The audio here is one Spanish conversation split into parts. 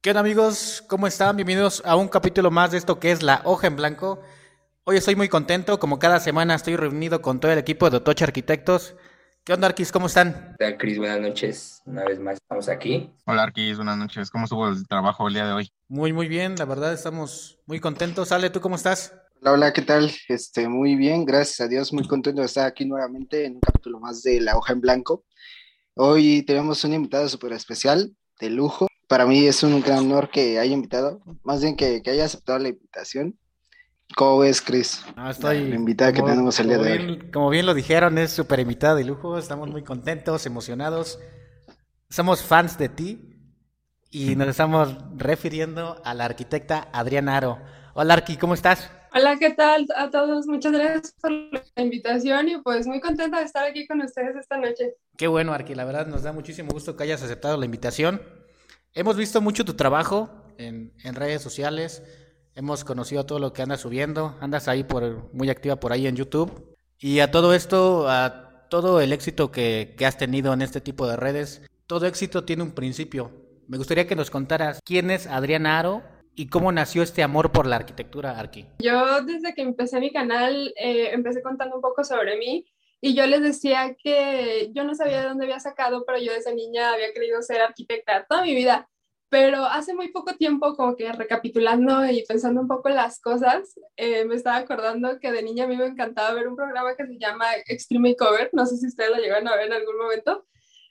¿Qué onda amigos? ¿Cómo están? Bienvenidos a un capítulo más de esto que es La Hoja en Blanco. Hoy estoy muy contento, como cada semana estoy reunido con todo el equipo de Otoche Arquitectos. ¿Qué onda Arquis? ¿Cómo están? Hola Cris, buenas noches. Una vez más estamos aquí. Hola Arquis, buenas noches. ¿Cómo estuvo el trabajo el día de hoy? Muy, muy bien, la verdad estamos muy contentos. Ale, ¿tú cómo estás? Hola, hola, ¿qué tal? Este, muy bien, gracias a Dios, muy contento de estar aquí nuevamente en un capítulo más de La Hoja en Blanco. Hoy tenemos un invitado súper especial, de lujo. Para mí es un gran honor que haya invitado, más bien que, que haya aceptado la invitación. ¿Cómo ves, Chris? Ah, estoy, La invitada que tenemos el día de hoy. bien- Como bien lo dijeron, es súper invitada de lujo. Estamos muy contentos, emocionados. Somos fans de ti y nos estamos refiriendo a la arquitecta Adriana Aro. Hola Arqui, ¿cómo estás? Hola, ¿qué tal a todos? Muchas gracias por la invitación y pues muy contenta de estar aquí con ustedes esta noche. Qué bueno, Arqui, la verdad nos da muchísimo gusto que hayas aceptado la invitación. Hemos visto mucho tu trabajo en, en redes sociales, hemos conocido todo lo que andas subiendo, andas ahí por, muy activa por ahí en YouTube. Y a todo esto, a todo el éxito que, que has tenido en este tipo de redes, todo éxito tiene un principio. Me gustaría que nos contaras quién es Adriana Aro y cómo nació este amor por la arquitectura, Arqui. Yo desde que empecé mi canal eh, empecé contando un poco sobre mí y yo les decía que yo no sabía de dónde había sacado, pero yo desde niña había querido ser arquitecta toda mi vida. Pero hace muy poco tiempo, como que recapitulando y pensando un poco las cosas, eh, me estaba acordando que de niña a mí me encantaba ver un programa que se llama Extreme Makeover, no sé si ustedes lo llegaron a ver en algún momento,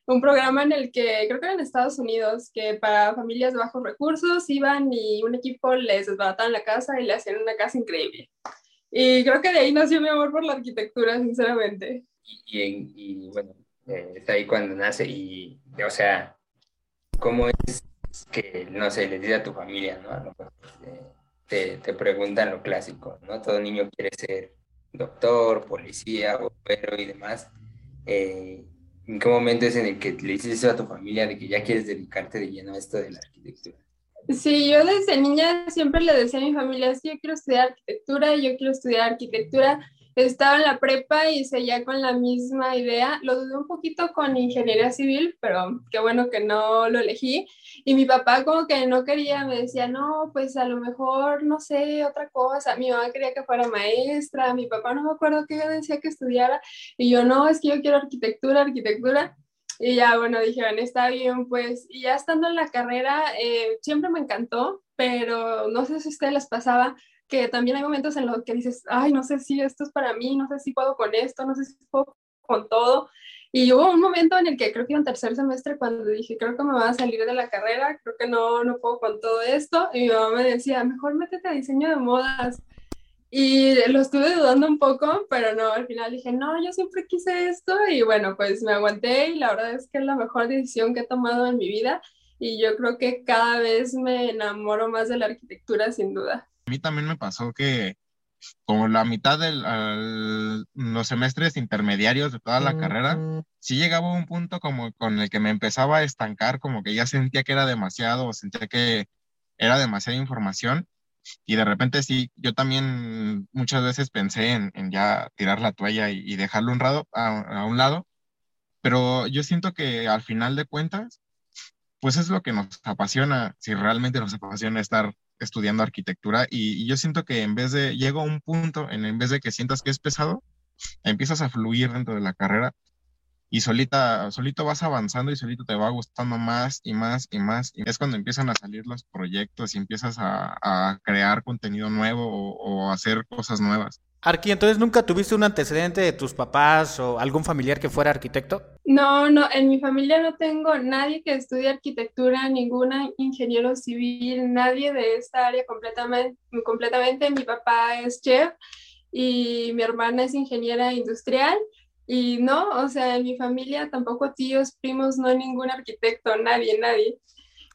un programa en el que creo que era en Estados Unidos, que para familias de bajos recursos iban y un equipo les desbarataban la casa y le hacían una casa increíble. Y creo que de ahí nació mi amor por la arquitectura, sinceramente. Y, y, y, bueno, eh, está ahí cuando nace y, o sea, ¿cómo es que, no sé, le dices a tu familia, ¿no? Eh, te, te preguntan lo clásico, ¿no? Todo niño quiere ser doctor, policía, bombero y demás. Eh, ¿en qué momento es en el que le dices eso a tu familia de que ya quieres dedicarte de lleno a esto de la arquitectura? Sí, yo desde niña siempre le decía a mi familia, sí, yo quiero estudiar arquitectura, yo quiero estudiar arquitectura. Estaba en la prepa y seguía con la misma idea. Lo dudé un poquito con ingeniería civil, pero qué bueno que no lo elegí. Y mi papá como que no quería, me decía, no, pues a lo mejor, no sé, otra cosa. Mi mamá quería que fuera maestra, mi papá no me acuerdo qué decía que estudiara. Y yo, no, es que yo quiero arquitectura, arquitectura. Y ya, bueno, dijeron, está bien, pues, y ya estando en la carrera, eh, siempre me encantó, pero no sé si a ustedes les pasaba que también hay momentos en los que dices, ay, no sé si esto es para mí, no sé si puedo con esto, no sé si puedo con todo. Y hubo un momento en el que creo que un tercer semestre cuando dije, creo que me va a salir de la carrera, creo que no, no puedo con todo esto. Y mi mamá me decía, mejor métete a diseño de modas. Y lo estuve dudando un poco, pero no, al final dije, no, yo siempre quise esto y bueno, pues me aguanté y la verdad es que es la mejor decisión que he tomado en mi vida y yo creo que cada vez me enamoro más de la arquitectura sin duda. A mí también me pasó que como la mitad de los semestres intermediarios de toda la carrera, sí llegaba un punto como con el que me empezaba a estancar, como que ya sentía que era demasiado, o sentía que era demasiada información. Y de repente sí, yo también muchas veces pensé en, ya tirar la toalla y, dejarlo un, rado, a, a un lado, pero yo siento que al final de cuentas, pues es lo que nos apasiona, si realmente nos apasiona estar estudiando arquitectura y, y yo siento que en vez de, llega un punto en, en vez de que sientas que es pesado, empiezas a fluir dentro de la carrera y solita, solito vas avanzando y solito te va gustando más y más y más. Y es cuando empiezan a salir los proyectos y empiezas a, a crear contenido nuevo o, o hacer cosas nuevas. Arqui, entonces nunca tuviste un antecedente de tus papás o algún familiar que fuera arquitecto? No, no, en mi familia no tengo nadie que estudie arquitectura, ninguna ingeniero civil, nadie de esta área completamente, completamente. Mi papá es chef y mi hermana es ingeniera industrial. Y no, o sea, en mi familia tampoco tíos, primos, no hay ningún arquitecto, nadie, nadie.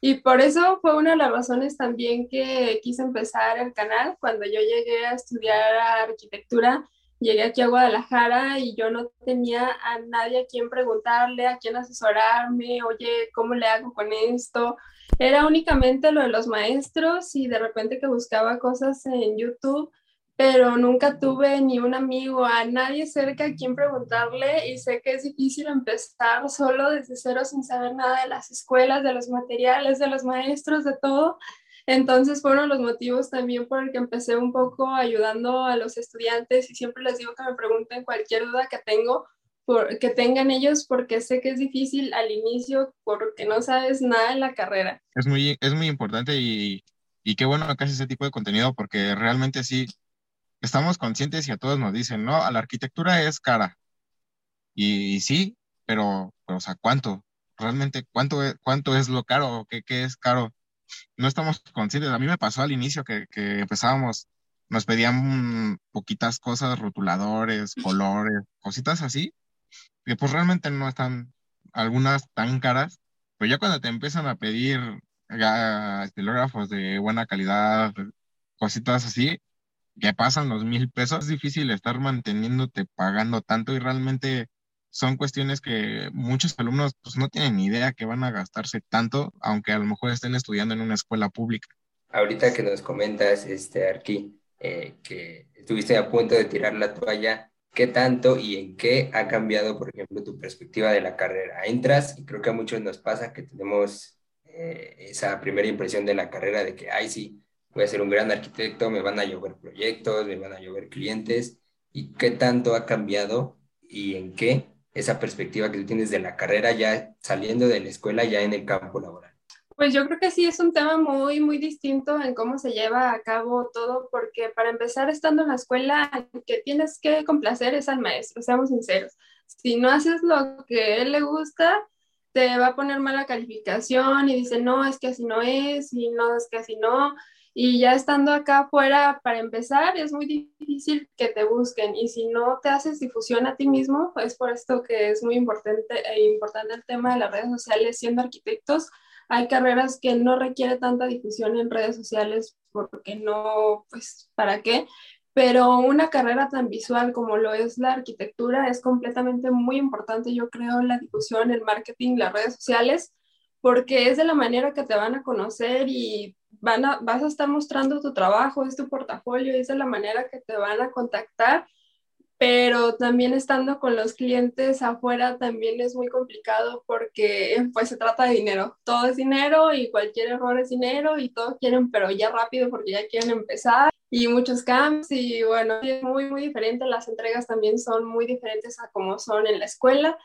Y por eso fue una de las razones también que quise empezar el canal. Cuando yo llegué a estudiar arquitectura, llegué aquí a Guadalajara y yo no tenía a nadie a quien preguntarle, a quien asesorarme, oye, ¿cómo le hago con esto? Era únicamente lo de los maestros y de repente que buscaba cosas en YouTube pero nunca tuve ni un amigo, a nadie cerca a quien preguntarle y sé que es difícil empezar solo desde cero sin saber nada de las escuelas, de los materiales, de los maestros, de todo. Entonces fueron los motivos también por el que empecé un poco ayudando a los estudiantes y siempre les digo que me pregunten cualquier duda que tengo, por, que tengan ellos, porque sé que es difícil al inicio porque no sabes nada en la carrera. Es muy, es muy importante y, y qué bueno que haces ese tipo de contenido porque realmente sí, estamos conscientes y a todos nos dicen, no, la arquitectura es cara. Y, sí, pero, o sea, ¿cuánto? Realmente, ¿cuánto es, cuánto es lo caro? ¿Qué, ¿Qué es caro? no estamos conscientes. A mí me pasó al inicio que, que empezábamos, nos pedían poquitas cosas, rotuladores, colores, cositas así, que pues realmente no están algunas tan caras, pero ya cuando te empiezan a pedir estilógrafos de buena calidad, cositas así, que pasan los mil pesos, es difícil estar manteniéndote pagando tanto y realmente son cuestiones que muchos alumnos pues, no tienen ni idea que van a gastarse tanto, aunque a lo mejor estén estudiando en una escuela pública. Ahorita que nos comentas, este, Arqui, eh, que estuviste a punto de tirar la toalla, ¿qué tanto y en qué ha cambiado, por ejemplo, tu perspectiva de la carrera? Entras y creo que a muchos nos pasa que tenemos eh, esa primera impresión de la carrera de que, ay, sí, voy a ser un gran arquitecto, me van a llover proyectos, me van a llover clientes, y qué tanto ha cambiado y en qué esa perspectiva que tú tienes de la carrera ya saliendo de la escuela, ya en el campo laboral? Pues yo creo que sí es un tema muy, muy distinto en cómo se lleva a cabo todo, porque para empezar, estando en la escuela, que tienes que complacer es al maestro, seamos sinceros. Si no haces lo que a él le gusta, te va a poner mala calificación y dice, no, es que así no es, y no, es que así no. Y ya estando acá afuera, para empezar, es muy difícil que te busquen. Y si no te haces difusión a ti mismo, es por esto que es muy importante, e importante el tema de las redes sociales. Siendo arquitectos, hay carreras que no requiere tanta difusión en redes sociales porque no, pues, ¿para qué? Pero una carrera tan visual como lo es la arquitectura es completamente muy importante, yo creo, la difusión, el marketing, las redes sociales, porque es de la manera que te van a conocer y van a, vas a estar mostrando tu trabajo, es tu portafolio, es de la manera que te van a contactar, pero también estando con los clientes afuera también es muy complicado porque pues se trata de dinero, todo es dinero y cualquier error es dinero y todos quieren, pero ya rápido porque ya quieren empezar y muchos camps y bueno, es muy, muy diferente, las entregas también son muy diferentes a como son en la escuela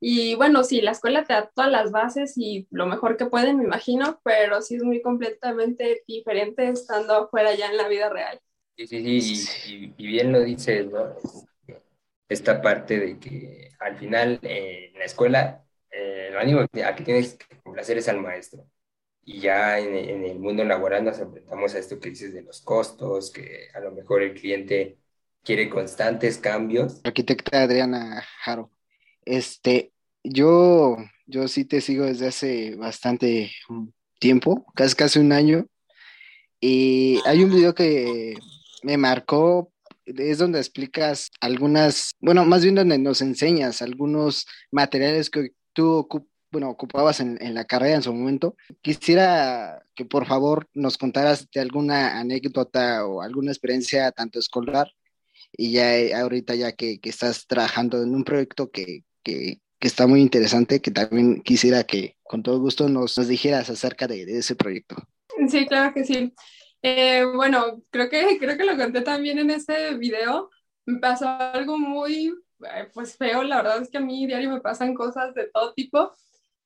y bueno, sí, la escuela te da todas las bases y lo mejor que pueden, me imagino, pero sí es muy completamente diferente estando afuera ya en la vida real. Sí, sí, sí, y, bien lo dices, ¿no? Esta parte de que al final eh, en la escuela eh, lo único que, a que tienes que complacer es al maestro. Y ya en, en, el mundo laboral nos enfrentamos a esto que dices de los costos, que a lo mejor el cliente quiere constantes cambios. Arquitecta Adriana Jaro. Este, yo, yo sí te sigo desde hace bastante tiempo, casi casi un año. Y hay un video que me marcó, es donde explicas algunas, bueno, más bien donde nos enseñas algunos materiales que tú bueno, ocupabas en, en, la carrera en su momento. Quisiera que por favor nos contaras de alguna anécdota o alguna experiencia tanto escolar y ya ahorita ya que, que estás trabajando en un proyecto que, que, está muy interesante, que también quisiera que con todo gusto nos, nos dijeras acerca de, ese proyecto. Sí, claro que sí. Eh, bueno, creo que, creo que lo conté también en ese video. Me pasó algo muy eh, pues feo, la verdad es que a mí diario me pasan cosas de todo tipo.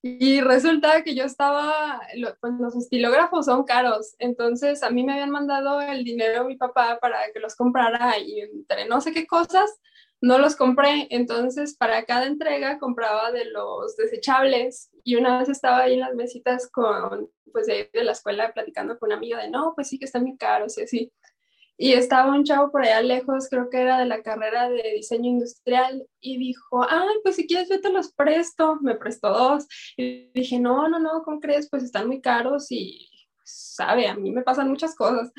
Y resulta que yo estaba, pues los estilógrafos son caros, entonces a mí me habían mandado el dinero mi papá para que los comprara y entre no sé qué cosas, no los compré, entonces para cada entrega compraba de los desechables y una vez estaba ahí en las mesitas con, pues de, de la escuela platicando con una amiga de, no, pues sí que están muy caros y así. Y estaba un chavo por allá lejos, creo que era de la carrera de diseño industrial, y dijo, ay, pues si quieres yo te los presto, me prestó dos. Y dije, no, no, no, ¿cómo crees? Pues están muy caros y, sabe, a mí me pasan muchas cosas.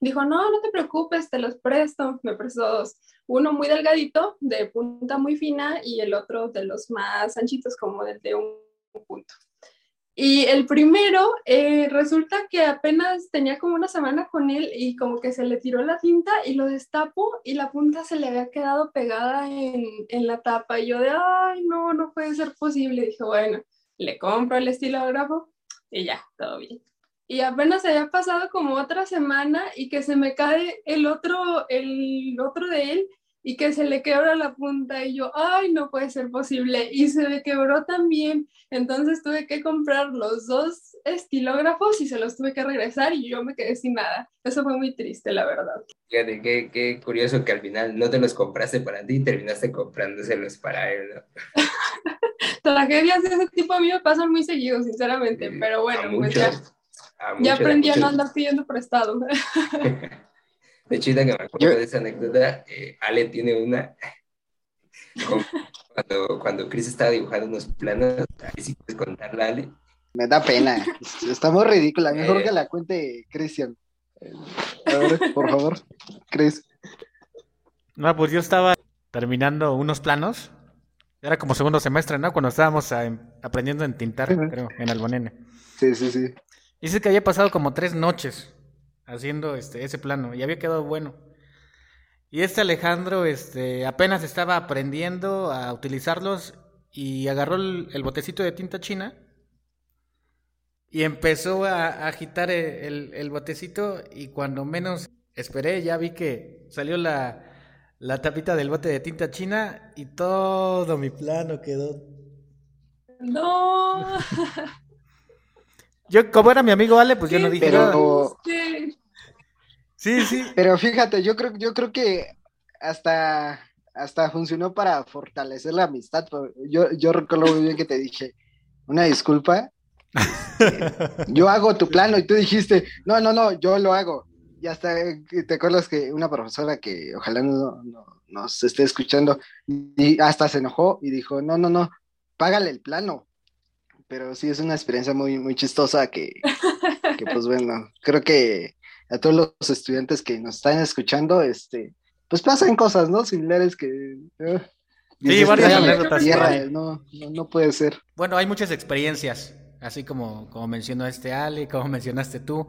Dijo, no, no te preocupes, te los presto, me prestó dos uno muy delgadito, de punta muy fina, y el otro de los más anchitos, como del de un punto. Y el primero, eh, resulta que apenas tenía como una semana con él y como que se le tiró la tinta y lo destapo y la punta se le había quedado pegada en, en la tapa. Y yo de, ay, no, no puede ser posible. dije, bueno, le compro el estilógrafo y ya, todo bien. Y apenas había pasado como otra semana y que se me cae el otro, el otro de él y que se le quebra la punta y yo, ay, no puede ser posible. Y se me quebró también. Entonces tuve que comprar los dos estilógrafos y se los tuve que regresar y yo me quedé sin nada. Eso fue muy triste, la verdad. Fíjate, qué, qué curioso que al final no te los compraste para ti y terminaste comprándoselos para él, ¿no? Tragedias de ese tipo a mí me pasan muy seguido, sinceramente, pero bueno, pues ya, ya aprendí a no andar pidiendo prestado. De hecho, que me acuerdo de esa anécdota, eh, Ale tiene una. Cuando, cuando Chris estaba dibujando unos planos, ahí sí puedes contarla, Ale. Me da pena. Está muy ridícula. Mejor eh. que la cuente Cristian. A ver, por favor, Chris. No, pues yo estaba terminando unos planos. Era como segundo semestre, ¿no? Cuando estábamos aprendiendo a entintar, creo, en Albonene. Sí, sí, sí. Dice que había pasado como tres noches haciendo este, ese plano y había quedado bueno. Y este Alejandro este, apenas estaba aprendiendo a utilizarlos y agarró el, botecito de tinta china y empezó a, agitar el, el, botecito y cuando menos esperé ya vi que salió la, la tapita del bote de tinta china y todo mi plano quedó... No. Yo, como era mi amigo Ale, pues yo no dije nada. Sí, sí. Pero fíjate, yo creo, yo creo que hasta, hasta funcionó para fortalecer la amistad. Yo, yo recuerdo muy bien que te dije, una disculpa. yo hago tu plano y tú dijiste, no, no, no, yo lo hago. Y hasta te acuerdas que una profesora que ojalá no, no nos esté escuchando, y hasta se enojó y dijo, no, no, no, págale el plano pero sí es una experiencia muy, muy chistosa que, pues bueno, creo que a todos los estudiantes que nos están escuchando, este, pues pasan cosas, ¿no? Similares que... Uh, sí, varias anécdotas. no, no, puede ser. Bueno, hay muchas experiencias, así como, como mencionó este Ali, como mencionaste tú.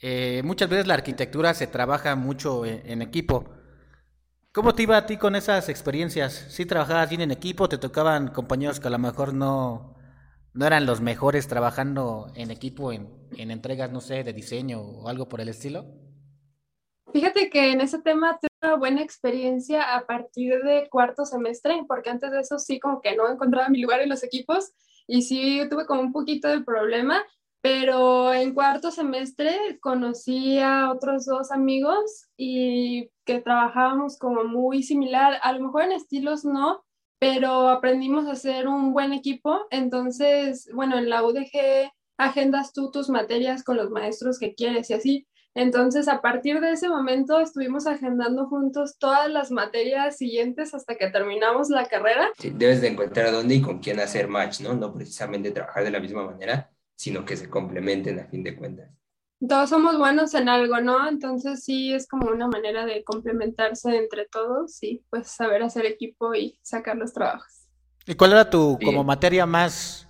Eh, muchas veces la arquitectura se trabaja mucho en, en, equipo. ¿Cómo te iba a ti con esas experiencias? ¿Sí trabajabas bien en equipo? ¿Te tocaban compañeros que a lo mejor no, no eran los mejores trabajando en equipo en, en entregas, no sé, de diseño o algo por el estilo? Fíjate que en ese tema tuve una buena experiencia a partir de cuarto semestre, porque antes de eso sí como que no encontraba mi lugar en los equipos y sí tuve como un poquito de problema, pero en cuarto semestre conocí a otros dos amigos y que trabajábamos como muy similar, a lo mejor en estilos no, pero aprendimos a ser un buen equipo. Entonces, bueno, en la UDG agendas tú tus materias con los maestros que quieres y así. Entonces, a partir de ese momento estuvimos agendando juntos todas las materias siguientes hasta que terminamos la carrera. Sí, debes de encontrar dónde y con quién hacer match, ¿no? No precisamente trabajar de la misma manera, sino que se complementen a fin de cuentas todos somos buenos en algo, ¿no? Entonces sí es como una manera de complementarse entre todos y pues saber hacer equipo y sacar los trabajos. ¿Y cuál era tu como materia más,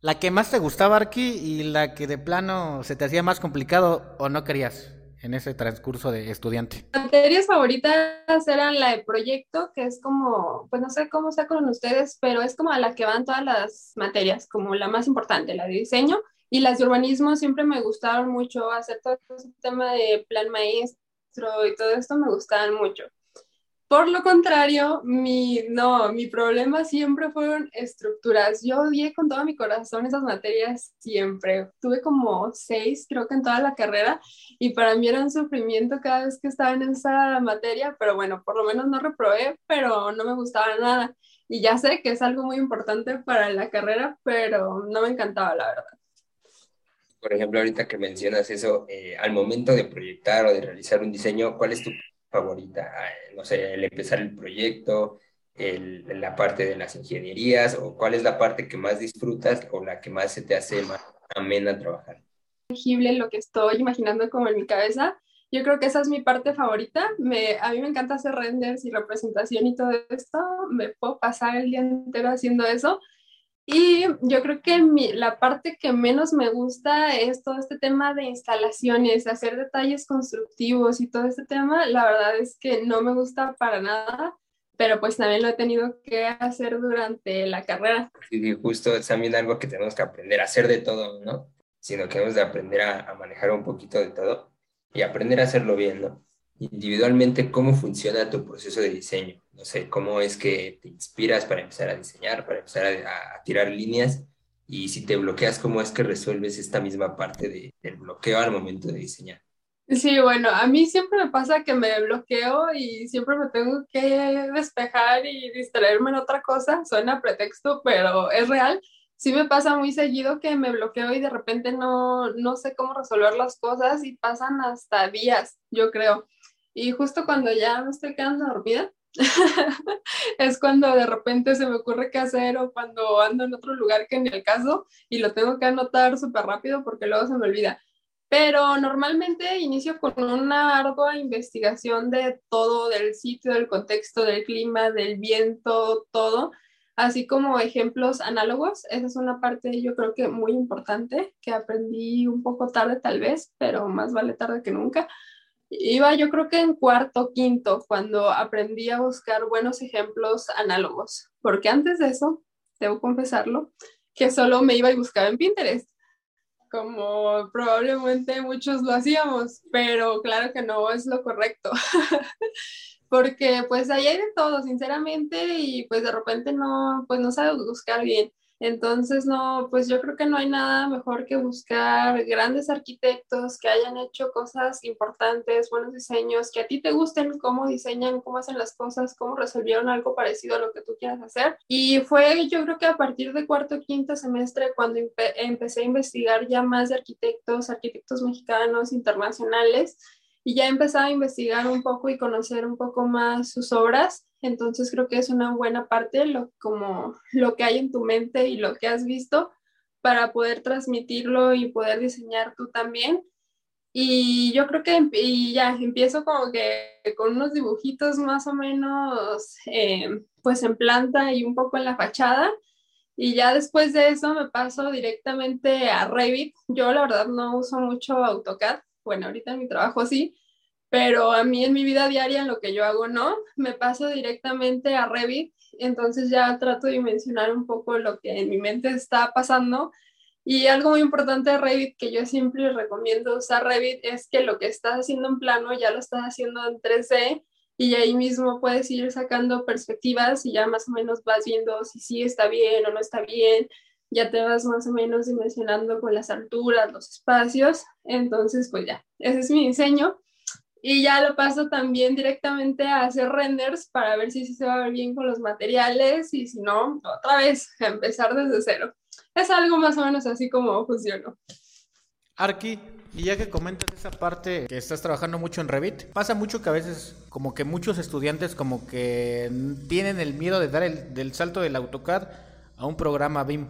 la que más te gustaba, Arki, y la que de plano se te hacía más complicado o no querías en ese transcurso de estudiante? Materias favoritas eran la de proyecto, que es como, pues no sé cómo sea con ustedes, pero es como a la que van todas las materias, como la más importante, la de diseño y las de urbanismo siempre me gustaron mucho, hacer todo ese tema de plan maestro y todo esto me gustaban mucho. Por lo contrario, mi, no, mi problema siempre fueron estructuras. Yo odié con todo mi corazón esas materias siempre. Tuve como seis, creo que en toda la carrera, y para mí era un sufrimiento cada vez que estaba en esa materia, pero bueno, por lo menos no reprobé, pero no me gustaba nada. Y ya sé que es algo muy importante para la carrera, pero no me encantaba, la verdad por ejemplo, ahorita que mencionas eso, eh, al momento de proyectar o de realizar un diseño, ¿cuál es tu favorita? Ah, no sé, el empezar el proyecto, la parte de las ingenierías, o cuál es la parte que más disfrutas o la que más se te hace más amena trabajar. Lo que estoy imaginando como en mi cabeza, yo creo que esa es mi parte favorita. Me, a mí me encanta hacer renders y representación y todo esto. Me puedo pasar el día entero haciendo eso Y yo creo que mi, la parte que menos me gusta es todo este tema de instalaciones, hacer detalles constructivos y todo este tema. La verdad es que no me gusta para nada, pero pues también lo he tenido que hacer durante la carrera. Y justo es también algo que tenemos que aprender a hacer de todo, ¿no? Sino que hemos de aprender a, a manejar un poquito de todo y aprender a hacerlo bien, ¿no? Individualmente, ¿cómo funciona tu proceso de diseño? No sé, cómo es que te inspiras para empezar a diseñar, para empezar a, tirar líneas y si te bloqueas, cómo es que resuelves esta misma parte de, del bloqueo al momento de diseñar. Sí, bueno, a mí siempre me pasa que me bloqueo y siempre me tengo que despejar y distraerme en otra cosa. Suena pretexto, pero es real. Sí me pasa muy seguido que me bloqueo y de repente no, no sé cómo resolver las cosas y pasan hasta días, yo creo. Y justo cuando ya me estoy quedando dormida, es cuando de repente se me ocurre qué hacer o cuando ando en otro lugar que en el caso y lo tengo que anotar súper rápido porque luego se me olvida. Pero normalmente inicio con una ardua investigación de todo, del sitio, del contexto, del clima, del viento, todo, así como ejemplos análogos. Esa es una parte yo creo que muy importante que aprendí un poco tarde tal vez, pero más vale tarde que nunca Iba yo creo que en cuarto, quinto, cuando aprendí a buscar buenos ejemplos análogos, porque antes de eso, debo confesarlo, que solo me iba y buscaba en Pinterest, como probablemente muchos lo hacíamos, pero claro que no es lo correcto, porque pues ahí hay de todo, sinceramente, y pues de repente no, pues no sabes buscar bien. Entonces, no, pues yo creo que no hay nada mejor que buscar grandes arquitectos que hayan hecho cosas importantes, buenos diseños, que a ti te gusten cómo diseñan, cómo hacen las cosas, cómo resolvieron algo parecido a lo que tú quieras hacer. Y fue yo creo que a partir de cuarto quinto semestre cuando empecé a investigar ya más de arquitectos, arquitectos mexicanos, internacionales, y ya empezaba a investigar un poco y conocer un poco más sus obras entonces creo que es una buena parte lo, como lo que hay en tu mente y lo que has visto para poder transmitirlo y poder diseñar tú también. Y yo creo que y ya empiezo como que con unos dibujitos más o menos eh, pues en planta y un poco en la fachada. Y ya después de eso me paso directamente a Revit. Yo la verdad no uso mucho AutoCAD. Bueno, ahorita en mi trabajo sí, pero a mí en mi vida diaria, en lo que yo hago, no, me paso directamente a Revit, entonces ya trato de dimensionar un poco lo que en mi mente está pasando. Y algo muy importante de Revit que yo siempre recomiendo usar Revit es que lo que estás haciendo en plano ya lo estás haciendo en 3D y ahí mismo puedes ir sacando perspectivas y ya más o menos vas viendo si sí está bien o no está bien, ya te vas más o menos dimensionando con las alturas, los espacios, entonces pues ya, ese es mi diseño y ya lo paso también directamente a hacer renders para ver si, si se va a ver bien con los materiales y si no, otra vez, empezar desde cero. Es algo más o menos así como funcionó. Arki, y ya que comentas esa parte que estás trabajando mucho en Revit, pasa mucho que a veces como que muchos estudiantes como que tienen el miedo de dar el del salto del AutoCAD a un programa BIM,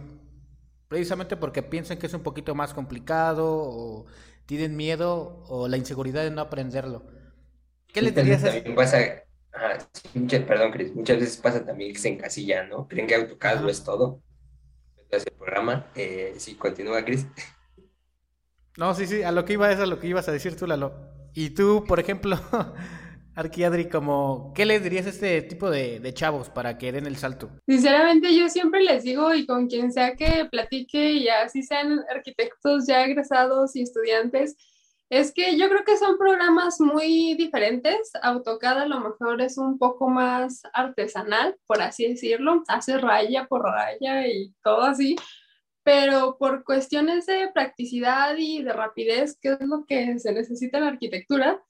precisamente porque piensan que es un poquito más complicado o tienen miedo o la inseguridad de no aprenderlo. ¿Qué les dirías? También pasa, perdón, Cris, muchas veces pasa también que se encasillan, ¿no? Creen que AutoCAD lo es todo. Entonces el programa, eh, sí, continúa, Cris. No, sí, sí, a lo que iba es a lo que ibas a decir tú, Lalo. Y tú, por ejemplo, Arquiadri, como, ¿qué les dirías a este tipo de, chavos para que den el salto? Sinceramente, yo siempre les digo, y con quien sea que platique, y así sean arquitectos ya egresados y estudiantes, es que yo creo que son programas muy diferentes. AutoCAD a lo mejor es un poco más artesanal, por así decirlo, hace raya por raya y todo así, pero por cuestiones de practicidad y de rapidez, que es lo que se necesita en arquitectura,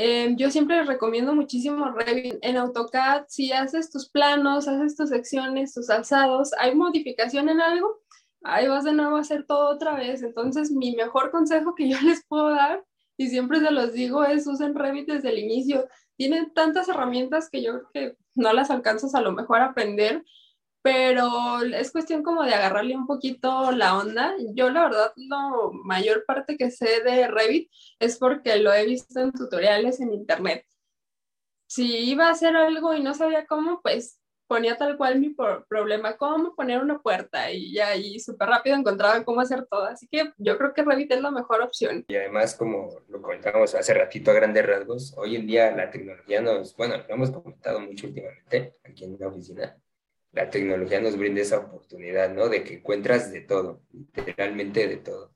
Em, yo siempre les recomiendo muchísimo Revit. En AutoCAD, si haces tus planos, haces tus secciones, tus alzados, hay modificación en algo, ahí vas de nuevo a hacer todo otra vez. Entonces, mi mejor consejo que yo les puedo dar, y siempre se los digo, es usen Revit desde el inicio. Tienen tantas herramientas que yo creo que no las alcanzas a lo mejor a aprender, pero es cuestión como de agarrarle un poquito la onda. Yo la verdad, la mayor parte que sé de Revit es porque lo he visto en tutoriales en internet. Si iba a hacer algo y no sabía cómo, pues ponía tal cual mi problema, cómo poner una puerta y ya y súper rápido encontraba cómo hacer todo. Así que yo creo que Revit es la mejor opción. Y además, como lo comentábamos hace ratito a grandes rasgos, hoy en día la tecnología nos, bueno, lo hemos comentado mucho últimamente aquí en la oficina, la tecnología nos brinda esa oportunidad, ¿no? De que encuentras de todo, literalmente de todo.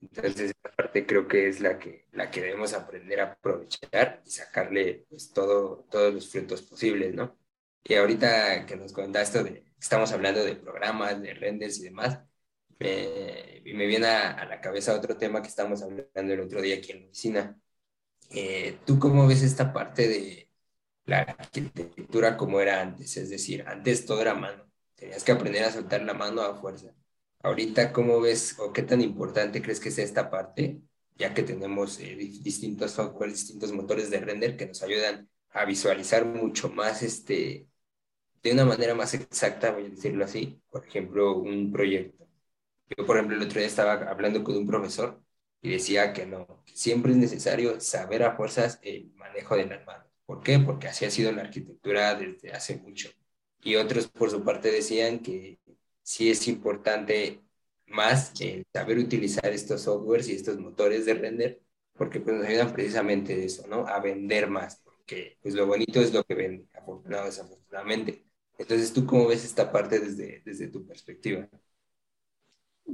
Entonces, esta parte creo que es la que, la que debemos aprender a aprovechar y sacarle pues, todo, todos los frutos posibles, ¿no? Y ahorita que nos comentaste de, estamos hablando de programas, de renders y demás, me, me viene a, la cabeza otro tema que estamos hablando el otro día aquí en la oficina. Eh, ¿Tú cómo ves esta parte de la arquitectura como era antes? Es decir, antes todo era mano, tenías que aprender a soltar la mano a fuerza. Ahorita, ¿cómo ves o qué tan importante crees que sea esta parte? Ya que tenemos eh, distintos software, distintos motores de render que nos ayudan a visualizar mucho más, este, de una manera más exacta, voy a decirlo así, por ejemplo, un proyecto. Yo, por ejemplo, el otro día estaba hablando con un profesor y decía que no, que siempre es necesario saber a fuerzas el manejo de las manos. ¿Por qué? Porque así ha sido la arquitectura desde hace mucho. Y otros, por su parte, decían que sí es importante más eh, saber utilizar estos softwares y estos motores de render, porque pues, nos ayudan precisamente de eso, ¿no? A vender más, porque pues lo bonito es lo que vende, afortunado desafortunadamente. Entonces, ¿tú cómo ves esta parte desde, desde tu perspectiva?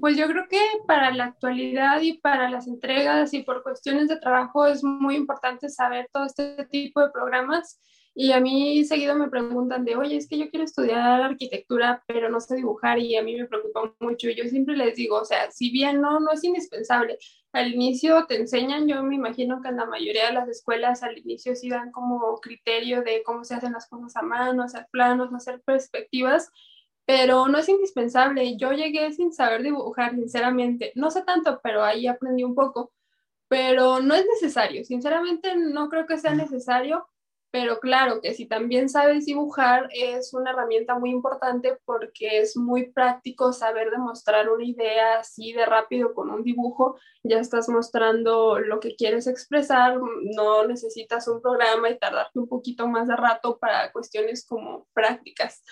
Pues yo creo que para la actualidad y para las entregas y por cuestiones de trabajo es muy importante saber todo este tipo de programas y a mí seguido me preguntan de, oye, es que yo quiero estudiar arquitectura, pero no sé dibujar y a mí me preocupa mucho. Y yo siempre les digo, o sea, si bien no, no es indispensable, al inicio te enseñan, yo me imagino que en la mayoría de las escuelas al inicio sí dan como criterio de cómo se hacen las cosas a mano, hacer planos, hacer perspectivas, pero no es indispensable. Yo llegué sin saber dibujar, sinceramente. No sé tanto, pero ahí aprendí un poco. Pero no es necesario, sinceramente no creo que sea necesario pero claro que si también sabes dibujar es una herramienta muy importante porque es muy práctico saber demostrar una idea así de rápido con un dibujo. Ya estás mostrando lo que quieres expresar, no necesitas un programa y tardarte un poquito más de rato para cuestiones como prácticas.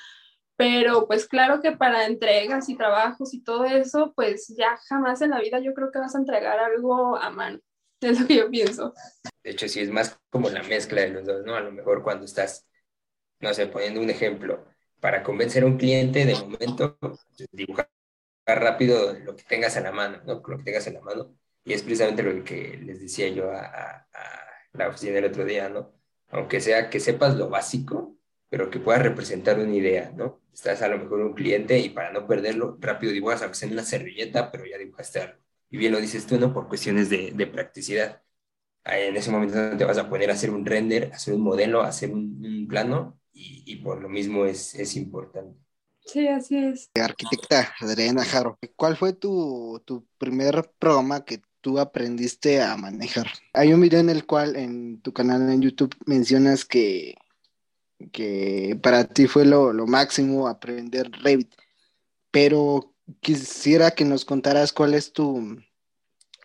Pero pues claro que para entregas y trabajos y todo eso, pues ya jamás en la vida yo creo que vas a entregar algo a mano. Es lo que yo pienso. De hecho, sí es más como la mezcla de los dos, ¿no? A lo mejor cuando estás, no sé, poniendo un ejemplo, para convencer a un cliente, de momento, dibujar rápido lo que tengas en la mano, ¿no? Lo que tengas en la mano. Y es precisamente lo que les decía yo a, a, la oficina el otro día, ¿no? Aunque sea que sepas lo básico, pero que puedas representar una idea, ¿no? Estás a lo mejor un cliente y para no perderlo, rápido dibujas, a en una servilleta, pero ya dibujaste algo. Y bien lo dices tú, ¿no? Por cuestiones de, de practicidad en ese momento te vas a poner a hacer un render, hacer un modelo, hacer un, plano y, y, por lo mismo es, es importante. Sí, así es. Arquitecta Adriana Jaro, ¿cuál fue tu, tu primer programa que tú aprendiste a manejar? Hay un video en el cual en tu canal en YouTube mencionas que, que para ti fue lo, lo máximo aprender Revit, pero quisiera que nos contaras cuál es tu,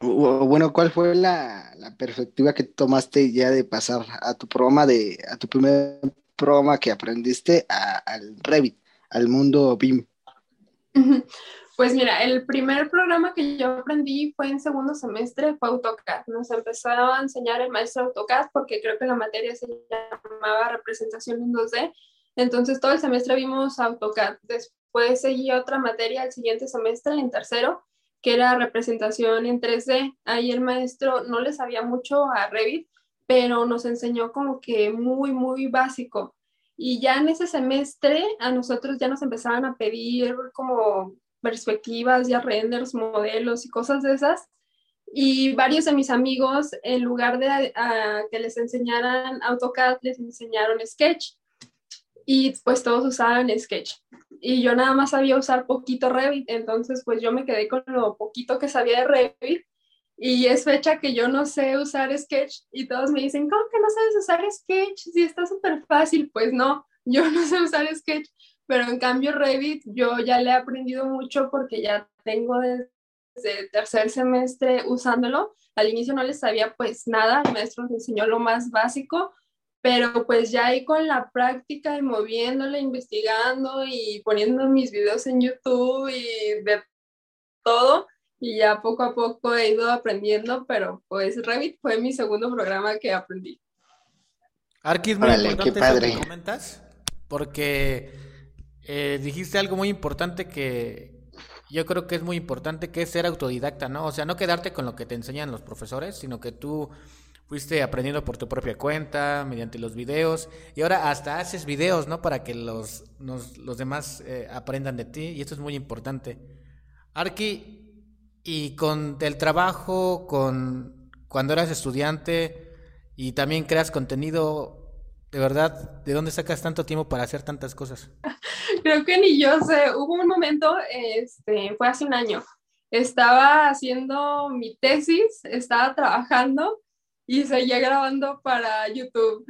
bueno, ¿cuál fue la, perspectiva que tomaste ya de pasar a tu programa de, a tu primer programa que aprendiste al Revit, al mundo BIM? Pues mira, el primer programa que yo aprendí fue en segundo semestre, fue AutoCAD. Nos empezó a enseñar el maestro AutoCAD porque creo que la materia se llamaba representación en 2D. Entonces todo el semestre vimos AutoCAD. Después seguí otra materia el siguiente semestre, en tercero, que era representación en 3D. Ahí el maestro no le sabía mucho a Revit, pero nos enseñó como que muy, muy básico. Y ya en ese semestre a nosotros ya nos empezaban a pedir como perspectivas, ya renders, modelos y cosas de esas. Y varios de mis amigos, en lugar de que les enseñaran AutoCAD, les enseñaron Sketch. Y pues todos usaban Sketch y yo nada más sabía usar poquito Revit, entonces pues yo me quedé con lo poquito que sabía de Revit y es fecha que yo no sé usar Sketch y todos me dicen, ¿cómo que no sabes usar Sketch? Si está súper fácil, pues no, yo no sé usar Sketch, pero en cambio Revit yo ya le he aprendido mucho porque ya tengo desde tercer semestre usándolo. Al inicio no les sabía pues nada, el maestro nos enseñó lo más básico, pero pues ya ahí con la práctica y moviéndole, investigando y poniendo mis videos en YouTube y de todo, y ya poco a poco he ido aprendiendo, pero pues Revit fue mi segundo programa que aprendí. Es muy importante que comentas, porque eh, dijiste algo muy importante que yo creo que es muy importante, que es ser autodidacta, ¿no? O sea, no quedarte con lo que te enseñan los profesores, sino que tú fuiste aprendiendo por tu propia cuenta, mediante los videos, y ahora hasta haces videos, ¿no? Para que los, los demás eh, aprendan de ti, y esto es muy importante. Arki, y con el trabajo, con cuando eras estudiante y también creas contenido, de verdad, ¿de dónde sacas tanto tiempo para hacer tantas cosas? Creo que ni yo sé. Hubo un momento, este, fue hace un año, estaba haciendo mi tesis, estaba trabajando y seguía grabando para YouTube.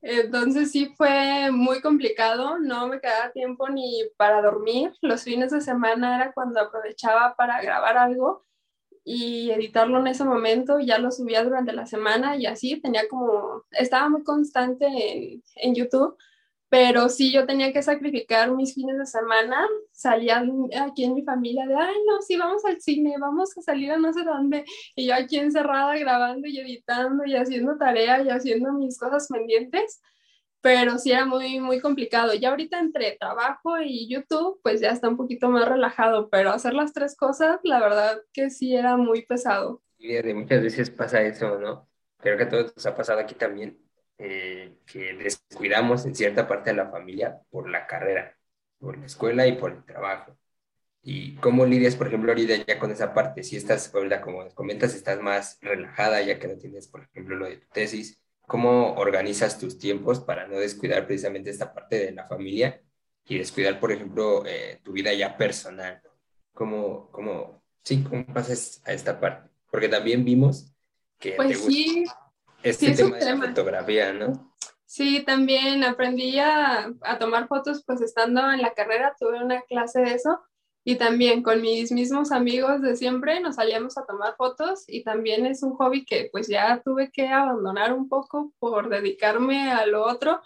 Entonces sí fue muy complicado, no me quedaba tiempo ni para dormir. Los fines de semana era cuando aprovechaba para grabar algo y editarlo en ese momento, ya lo subía durante la semana y así tenía como, estaba muy constante en, en YouTube, pero sí yo tenía que sacrificar mis fines de semana, salía aquí en mi familia de, ay, no, sí, vamos al cine, vamos a salir a no sé dónde, y yo aquí encerrada grabando y editando y haciendo tarea y haciendo mis cosas pendientes, pero sí era muy, muy complicado. Ya ahorita entre trabajo y YouTube, pues ya está un poquito más relajado, pero hacer las tres cosas, la verdad que sí era muy pesado. Y muchas veces pasa eso, ¿no? Creo que a todos nos ha pasado aquí también, eh, que descuidamos en cierta parte de la familia por la carrera, por la escuela y por el trabajo. ¿Y cómo lidias, por ejemplo, ahorita ya con esa parte? Si estás, como comentas, estás más relajada ya que no tienes, por ejemplo, lo de tu tesis, ¿cómo organizas tus tiempos para no descuidar precisamente esta parte de la familia y descuidar, por ejemplo, eh, tu vida ya personal? ¿Cómo, cómo, sí, cómo pasas a esta parte? Porque también vimos que pues te gusta, sí este tema de la fotografía, ¿no? Sí, también aprendí a, a, tomar fotos, pues estando en la carrera, tuve una clase de eso y también con mis mismos amigos de siempre nos salíamos a tomar fotos y también es un hobby que pues ya tuve que abandonar un poco por dedicarme a lo otro,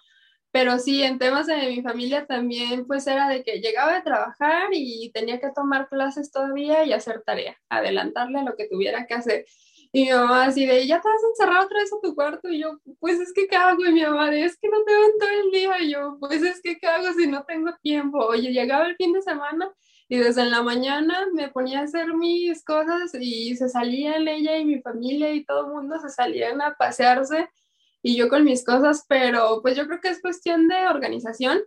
pero sí, en temas de mi familia también pues era de que llegaba de trabajar y tenía que tomar clases todavía y hacer tarea, adelantarle lo que tuviera que hacer. Y mi mamá así de, ya te vas a encerrar otra vez a tu cuarto. Y yo, pues es que, ¿qué hago? Y mi mamá de, es que no te en todo el día. Y yo, pues es que, ¿qué hago si no tengo tiempo? Oye, llegaba el fin de semana y desde la mañana me ponía a hacer mis cosas y se salían ella y mi familia y todo el mundo se salían a pasearse y yo con mis cosas, pero pues yo creo que es cuestión de organización.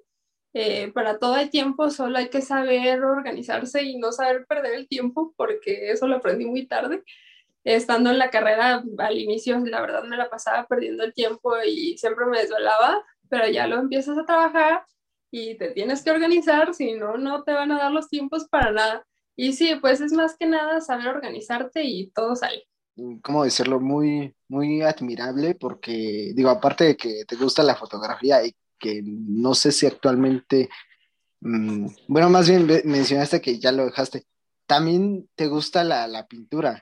Eh, para todo el tiempo solo hay que saber organizarse y no saber perder el tiempo porque eso lo aprendí muy tarde estando en la carrera al inicio, la verdad me la pasaba perdiendo el tiempo y siempre me desvelaba, pero ya lo empiezas a trabajar y te tienes que organizar, si no, no te van a dar los tiempos para nada. Y sí, pues es más que nada saber organizarte y todo sale. ¿Cómo decirlo? Muy, muy admirable porque, digo, aparte de que te gusta la fotografía y que no sé si actualmente, mm, bueno, más bien mencionaste que ya lo dejaste, también te gusta la, la pintura.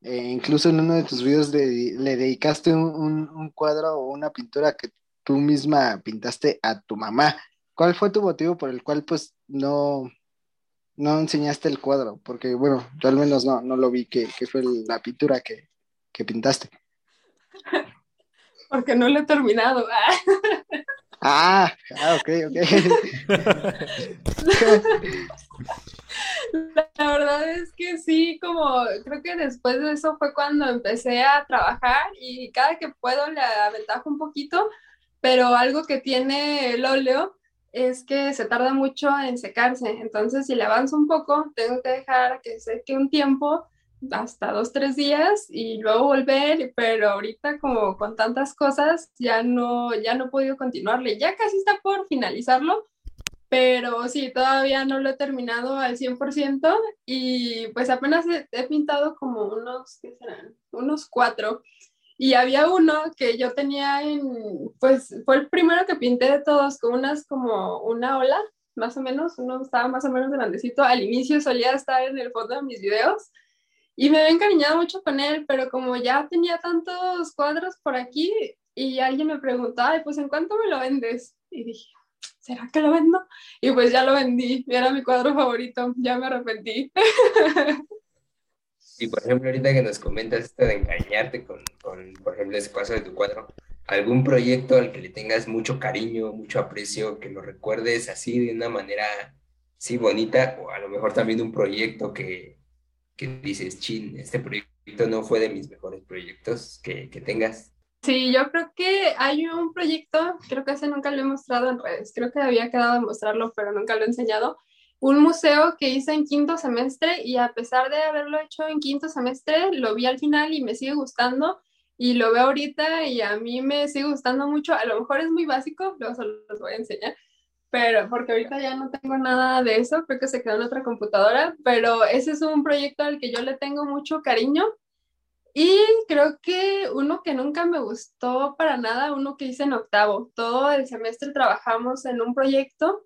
Eh, incluso en uno de tus videos le dedicaste un, cuadro o una pintura que tú misma pintaste a tu mamá. ¿Cuál fue tu motivo por el cual pues no, no enseñaste el cuadro? Porque bueno, yo al menos no, no lo vi, que, fue la pintura que, que pintaste. Porque no lo he terminado. Ah, ah ok, ok. La verdad es que sí, como creo que después de eso fue cuando empecé a trabajar y cada que puedo le aventajo un poquito, pero algo que tiene el óleo es que se tarda mucho en secarse, entonces si le avanzo un poco, tengo que dejar que seque un tiempo, hasta dos, tres días y luego volver, pero ahorita como con tantas cosas ya no, ya no he podido continuarle, ya casi está por finalizarlo, pero sí, todavía no lo he terminado al 100% y pues apenas he, pintado como unos, ¿qué serán? Unos cuatro. Y había uno que yo tenía en, pues fue el primero que pinté de todos, con unas como una ola, más o menos, uno estaba más o menos grandecito. Al inicio solía estar en el fondo de mis videos y me había encariñado mucho con él, pero como ya tenía tantos cuadros por aquí, y alguien me preguntó, ay, pues ¿en cuánto me lo vendes? Y dije, ¿será que lo vendo? Y pues ya lo vendí, era mi cuadro favorito, ya me arrepentí. Y por ejemplo, ahorita que nos comentas esto de engañarte con, por ejemplo, ese caso de tu cuadro, ¿algún proyecto al que le tengas mucho cariño, mucho aprecio, que lo recuerdes así de una manera, sí, bonita, o a lo mejor también un proyecto que, que dices, chin, este proyecto no fue de mis mejores proyectos que, que tengas? Sí, yo creo que hay un proyecto, creo que ese nunca lo he mostrado en redes, creo que había quedado de mostrarlo, pero nunca lo he enseñado, un museo que hice en quinto semestre y a pesar de haberlo hecho en quinto semestre, lo vi al final y me sigue gustando y lo veo ahorita y a mí me sigue gustando mucho. A lo mejor es muy básico, luego se los voy a enseñar, pero porque ahorita ya no tengo nada de eso, creo que se quedó en otra computadora, pero ese es un proyecto al que yo le tengo mucho cariño. Y creo que uno que nunca me gustó para nada, uno que hice en octavo. Todo el semestre trabajamos en un proyecto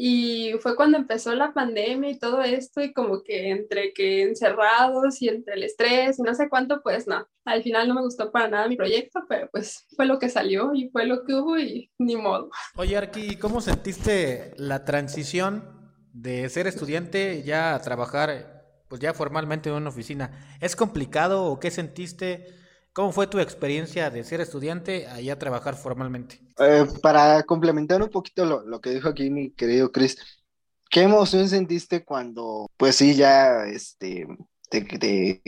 y fue cuando empezó la pandemia y todo esto, y como que entre que encerrados y entre el estrés y no sé cuánto, pues no, al final no me gustó para nada mi proyecto, pero pues fue lo que salió y fue lo que hubo y ni modo. Oye, Arki, ¿cómo sentiste la transición de ser estudiante ya a trabajar, pues ya formalmente en una oficina? ¿Es complicado o qué sentiste? ¿Cómo fue tu experiencia de ser estudiante allá a trabajar formalmente? Eh, para complementar un poquito lo, lo, que dijo aquí mi querido Chris, ¿qué emoción sentiste cuando, pues sí, ya, este, te,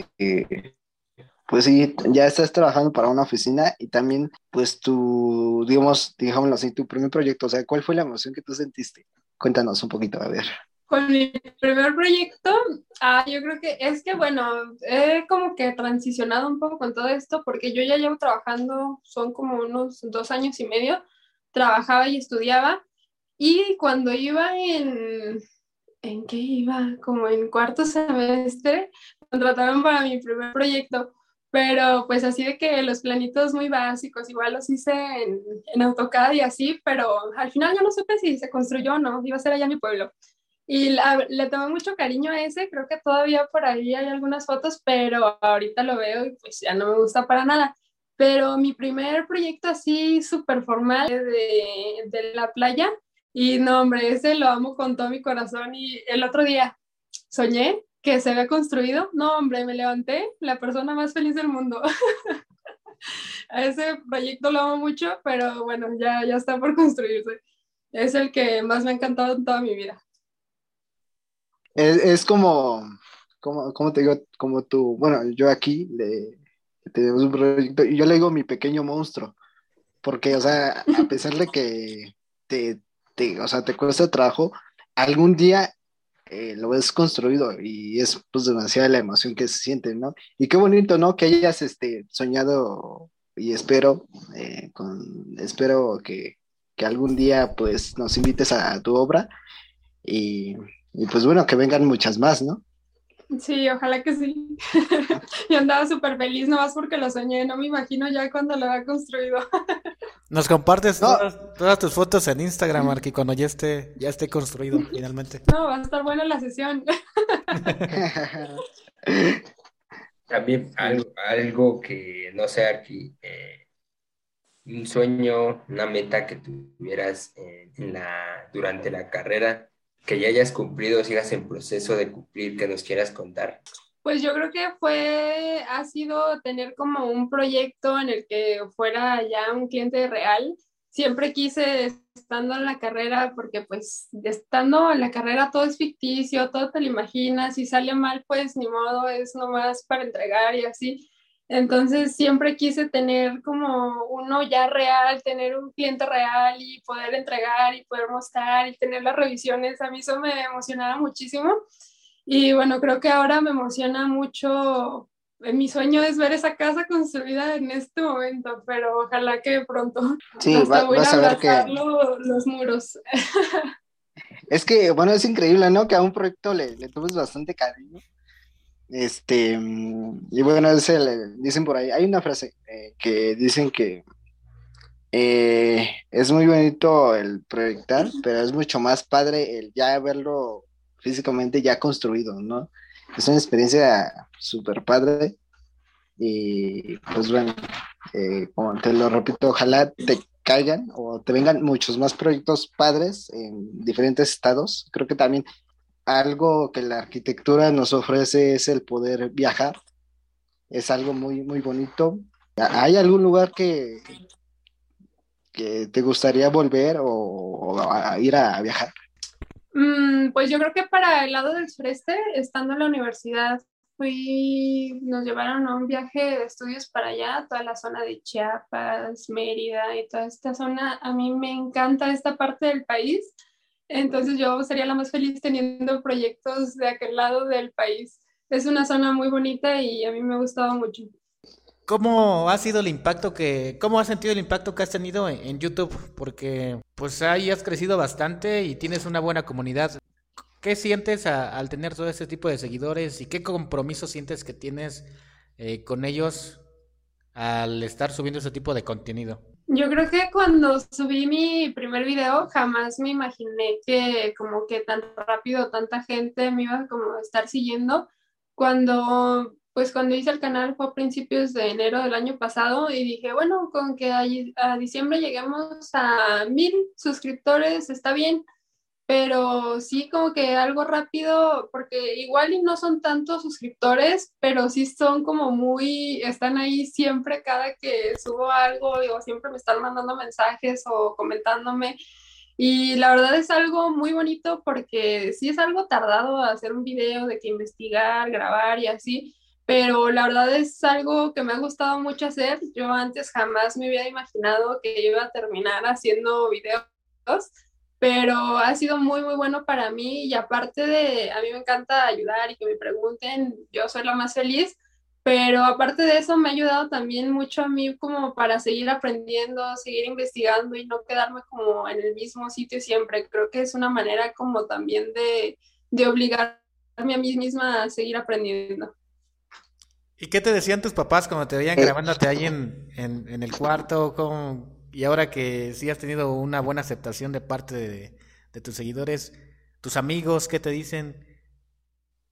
pues sí, ya estás trabajando para una oficina y también, pues tu, digamos, digámoslo así, tu primer proyecto, o sea, ¿cuál fue la emoción que tú sentiste? Cuéntanos un poquito, a ver con mi primer proyecto, ah, yo creo que es que, bueno, he como que transicionado un poco con todo esto porque yo ya llevo trabajando, son como unos dos años y medio, trabajaba y estudiaba y cuando iba en, ¿en qué iba? Como en cuarto semestre, contrataron para mi primer proyecto, pero pues así de que los planitos muy básicos, igual los hice en, en AutoCAD y así, pero al final yo no supe si se construyó o no, iba a ser allá en mi pueblo. Y le tomé mucho cariño a ese, creo que todavía por ahí hay algunas fotos, pero ahorita lo veo y pues ya no me gusta para nada. Pero mi primer proyecto así súper formal de, de la playa, y no, hombre, ese lo amo con todo mi corazón. Y el otro día soñé que se había construido. No, hombre, me levanté la persona más feliz del mundo. a ese proyecto lo amo mucho, pero bueno, ya, ya está por construirse. Es el que más me ha encantado en toda mi vida. Es, es como, como, como te digo, como tú, bueno, yo aquí le, tenemos un proyecto y yo le digo mi pequeño monstruo, porque, o sea, a pesar de que te, te o sea, te cuesta trabajo, algún día eh, lo ves construido y es pues demasiada la emoción que se siente, ¿no? Y qué bonito, ¿no? Que hayas este, soñado y espero, eh, con, espero que, que, algún día pues nos invites a, a tu obra y y pues bueno, que vengan muchas más, ¿no? Sí, ojalá que sí. Yo andaba súper feliz, nomás porque lo soñé, no me imagino ya cuando lo haya construido. Nos compartes todas, tus fotos en Instagram, Marky, cuando ya esté, ya esté construido finalmente. No, va a estar buena la sesión. También algo, algo que, no sé, Arqui, eh, un sueño, una meta que tuvieras en la, durante la carrera que ya hayas cumplido, sigas en proceso de cumplir, que nos quieras contar? Pues yo creo que fue, ha sido tener como un proyecto en el que fuera ya un cliente real. Siempre quise estando en la carrera, porque pues estando en la carrera todo es ficticio, todo te lo imaginas, si sale mal pues ni modo, es nomás para entregar y así. Entonces siempre quise tener como uno ya real, tener un cliente real y poder entregar y poder mostrar y tener las revisiones. A mí eso me emocionaba muchísimo. Y bueno, creo que ahora me emociona mucho. Eh, mi sueño es ver esa casa construida en este momento, pero ojalá que pronto. Sí, va, voy vas a, ver que los muros. Es que, bueno, es increíble, ¿no? Que a un proyecto le, le tomes bastante cariño este, mm, y bueno, dicen por ahí, hay una frase eh, que dicen que eh, es muy bonito el proyectar, pero es mucho más padre el ya verlo físicamente ya construido, ¿no? Es una experiencia súper padre. Y pues bueno, eh, como te lo repito, ojalá te caigan o te vengan muchos más proyectos padres en diferentes estados. Creo que también algo que la arquitectura nos ofrece es el poder viajar. Es algo muy, muy bonito. ¿Hay algún lugar que, que te gustaría volver o, ir a viajar? Mm, pues yo creo que para el lado del sureste, estando en la universidad, fui, nos llevaron a un viaje de estudios para allá, toda la zona de Chiapas, Mérida y toda esta zona. A mí me encanta esta parte del país, entonces yo sería la más feliz teniendo proyectos de aquel lado del país. Es una zona muy bonita y a mí me ha gustado mucho. ¿Cómo ha sido el impacto que, cómo has sentido el impacto que has tenido en, YouTube? Porque pues ahí has crecido bastante y tienes una buena comunidad. ¿Qué sientes al tener todo ese tipo de seguidores y qué compromiso sientes que tienes eh, con ellos al estar subiendo ese tipo de contenido? Yo creo que cuando subí mi primer video jamás me imaginé que como que tan rápido tanta gente me iba como a estar siguiendo. Cuando pues cuando hice el canal fue a principios de enero del año pasado y dije, bueno, con que a, diciembre lleguemos a mil suscriptores está bien, pero sí como que algo rápido, porque igual y no son tantos suscriptores, pero sí son como muy, están ahí siempre cada que subo algo o siempre me están mandando mensajes o comentándome. Y la verdad es algo muy bonito porque sí es algo tardado hacer un video de que investigar, grabar y así, pero la verdad es algo que me ha gustado mucho hacer. Yo antes jamás me hubiera imaginado que iba a terminar haciendo videos, pero ha sido muy, muy bueno para mí y aparte de, a mí me encanta ayudar y que me pregunten, yo soy la más feliz, pero aparte de eso me ha ayudado también mucho a mí como para seguir aprendiendo, seguir investigando y no quedarme como en el mismo sitio siempre. Creo que es una manera como también de, de obligarme a mí misma a seguir aprendiendo. ¿Y qué te decían tus papás cuando te veían eh. grabándote ahí en, en, el cuarto? Y ahora que sí has tenido una buena aceptación de parte de, tus seguidores, tus amigos, ¿qué te dicen?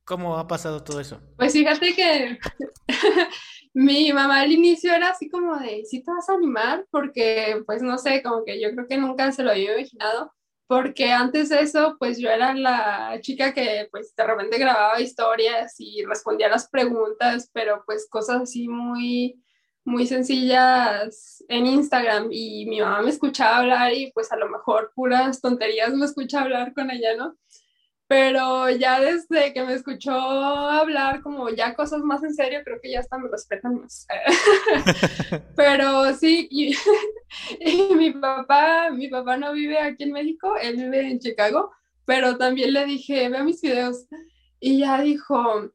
¿Cómo ha pasado todo eso? Pues fíjate que mi mamá al inicio era así como de, ¿sí te vas a animar? Porque, pues no sé, como que yo creo que nunca se lo había imaginado porque antes de eso, pues yo era la chica que pues de repente grababa historias y respondía a las preguntas, pero pues cosas así muy, muy sencillas en Instagram y mi mamá me escuchaba hablar y pues a lo mejor puras tonterías me escucha hablar con ella, ¿no? pero ya desde que me escuchó hablar como ya cosas más en serio, creo que ya hasta me respetan más. pero sí, y, mi papá, mi papá no vive aquí en México, él vive en Chicago, pero también le dije, vea mis videos, y ya dijo,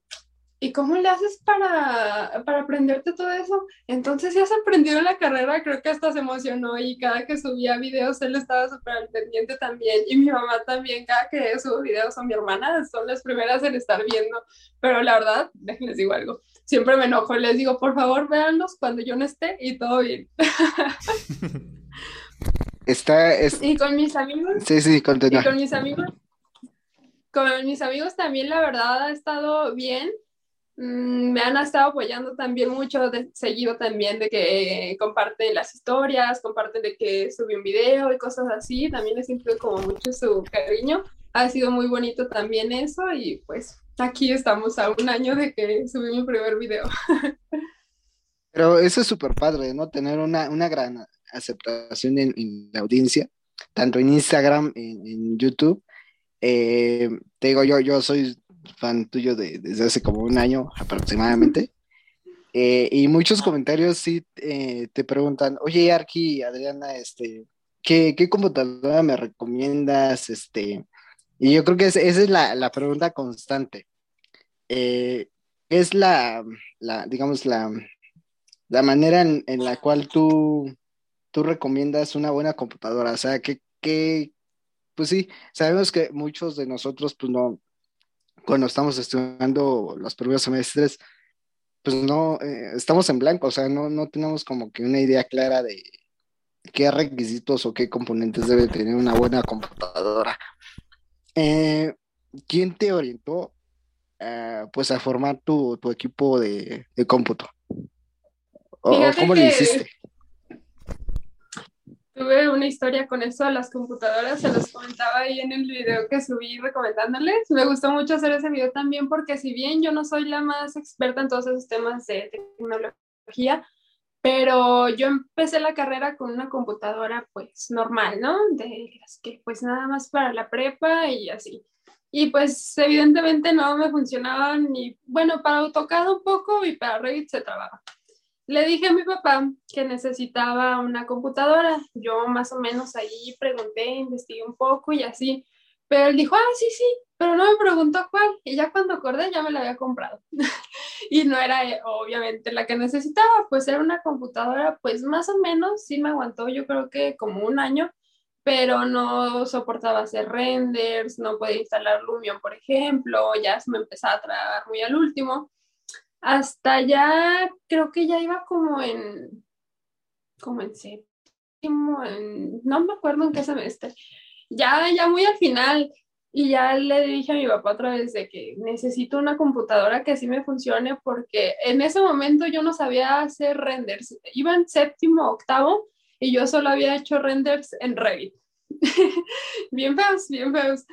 ¿y cómo le haces para, para aprenderte todo eso? Entonces, si has aprendido la carrera, creo que hasta se emocionó y cada que subía videos, él estaba súper al pendiente también. Y mi mamá también, cada que subo videos, o mi hermana, son las primeras en estar viendo. Pero la verdad, déjenles digo algo, siempre me enojo, les digo, por favor, véanlos cuando yo no esté y todo bien. Está, Y con mis amigos. Sí, sí, continúa. Y con mis amigos. Con mis amigos también, la verdad, ha estado bien me han estado apoyando también mucho, de, seguido también de que comparten las historias, comparten de que subí un video y cosas así, también les siento como mucho su cariño. Ha sido muy bonito también eso y pues aquí estamos a un año de que subí mi primer video. Pero eso es súper padre, ¿no? Tener una, una gran aceptación en, la audiencia, tanto en Instagram, en, YouTube. Eh, te digo, yo, yo soy fan tuyo de, desde hace como un año aproximadamente. Eh, y muchos comentarios sí eh, te preguntan, oye, Arki, Adriana, este, ¿qué, ¿qué, computadora me recomiendas? Este, y yo creo que esa es la, la pregunta constante. Eh, es la, la, digamos, la, la manera en, en, la cual tú, tú recomiendas una buena computadora. O sea, que, que, pues sí, sabemos que muchos de nosotros, pues no, cuando estamos estudiando los primeros semestres, pues no, eh, estamos en blanco, o sea, no, no tenemos como que una idea clara de qué requisitos o qué componentes debe tener una buena computadora. Eh, ¿Quién te orientó eh, pues a formar tu, equipo de, cómputo? ¿O cómo le hiciste? Tuve una historia con eso de las computadoras, se los comentaba ahí en el video que subí recomendándoles. Me gustó mucho hacer ese video también porque si bien yo no soy la más experta en todos esos temas de tecnología, pero yo empecé la carrera con una computadora pues normal, ¿no? De las que pues nada más para la prepa y así. Y pues evidentemente no me funcionaba ni, bueno, para AutoCAD un poco y para Revit se trababa. Le dije a mi papá que necesitaba una computadora. Yo más o menos ahí pregunté, investigué un poco y así. Pero él dijo, ah, sí, sí, pero no me preguntó cuál. Y ya cuando acordé ya me la había comprado. y no era eh, obviamente la que necesitaba, pues era una computadora, pues más o menos sí me aguantó, yo creo que como un año, pero no soportaba hacer renders, no podía instalar Lumion, por ejemplo, ya se me empezaba a tragar muy al último hasta ya, creo que ya iba como en, como en séptimo, no me acuerdo en qué semestre, ya, ya muy al final, y ya le dije a mi papá otra vez de que necesito una computadora que así me funcione, porque en ese momento yo no sabía hacer renders, iba en séptimo, octavo, y yo solo había hecho renders en Revit. bien feos, bien feos.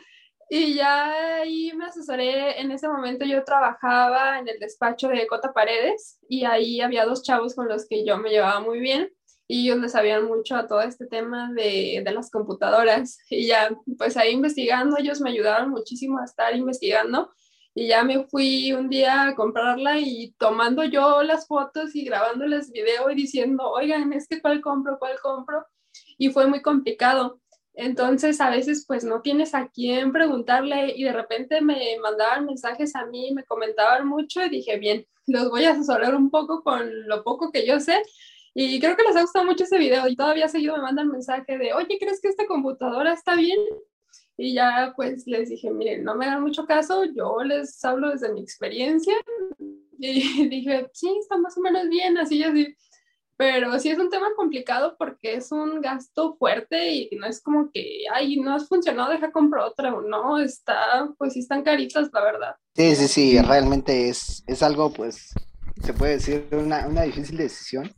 Y ya ahí me asesoré, en ese momento yo trabajaba en el despacho de Cota Paredes y ahí había dos chavos con los que yo me llevaba muy bien y ellos les sabían mucho a todo este tema de, de las computadoras. Y ya pues ahí investigando, ellos me ayudaron muchísimo a estar investigando. Y ya me fui un día a comprarla y tomando yo las fotos y grabándoles video y diciendo, oigan, es que cuál compro, cuál compro y fue muy complicado entonces, a veces, pues no tienes a quién preguntarle y de repente me mandaban mensajes a mí, me comentaban mucho y dije, bien, los voy a asesorar un poco con lo poco que yo sé. Y creo que les ha gustado mucho ese video y todavía seguido me mandan mensaje de, oye, ¿crees que esta computadora está bien? Y ya pues les dije, miren, no me hagan mucho caso, yo les hablo desde mi experiencia. Y dije, sí, está más o menos bien, así y así. Pero sí es un tema complicado porque es un gasto fuerte y no es como que, ay, no has funcionado, deja comprar otra. No, está, pues sí están caritas, la verdad. Sí, sí, sí, realmente es, es algo, pues, se puede decir, una, una difícil decisión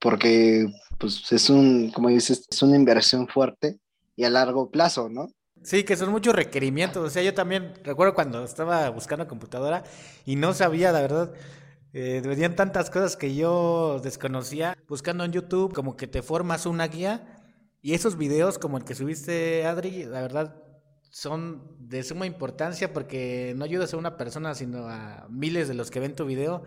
porque, pues, es un, como dices, es una inversión fuerte y a largo plazo, ¿no? Sí, que son muchos requerimientos. O sea, yo también recuerdo cuando estaba buscando computadora y no sabía, la verdad, eh, venían tantas cosas que yo desconocía. Buscando en YouTube, como que te formas una guía. Y esos videos, como el que subiste, Adri, la verdad, son de suma importancia porque no ayudas a una persona, sino a miles de los que ven tu video.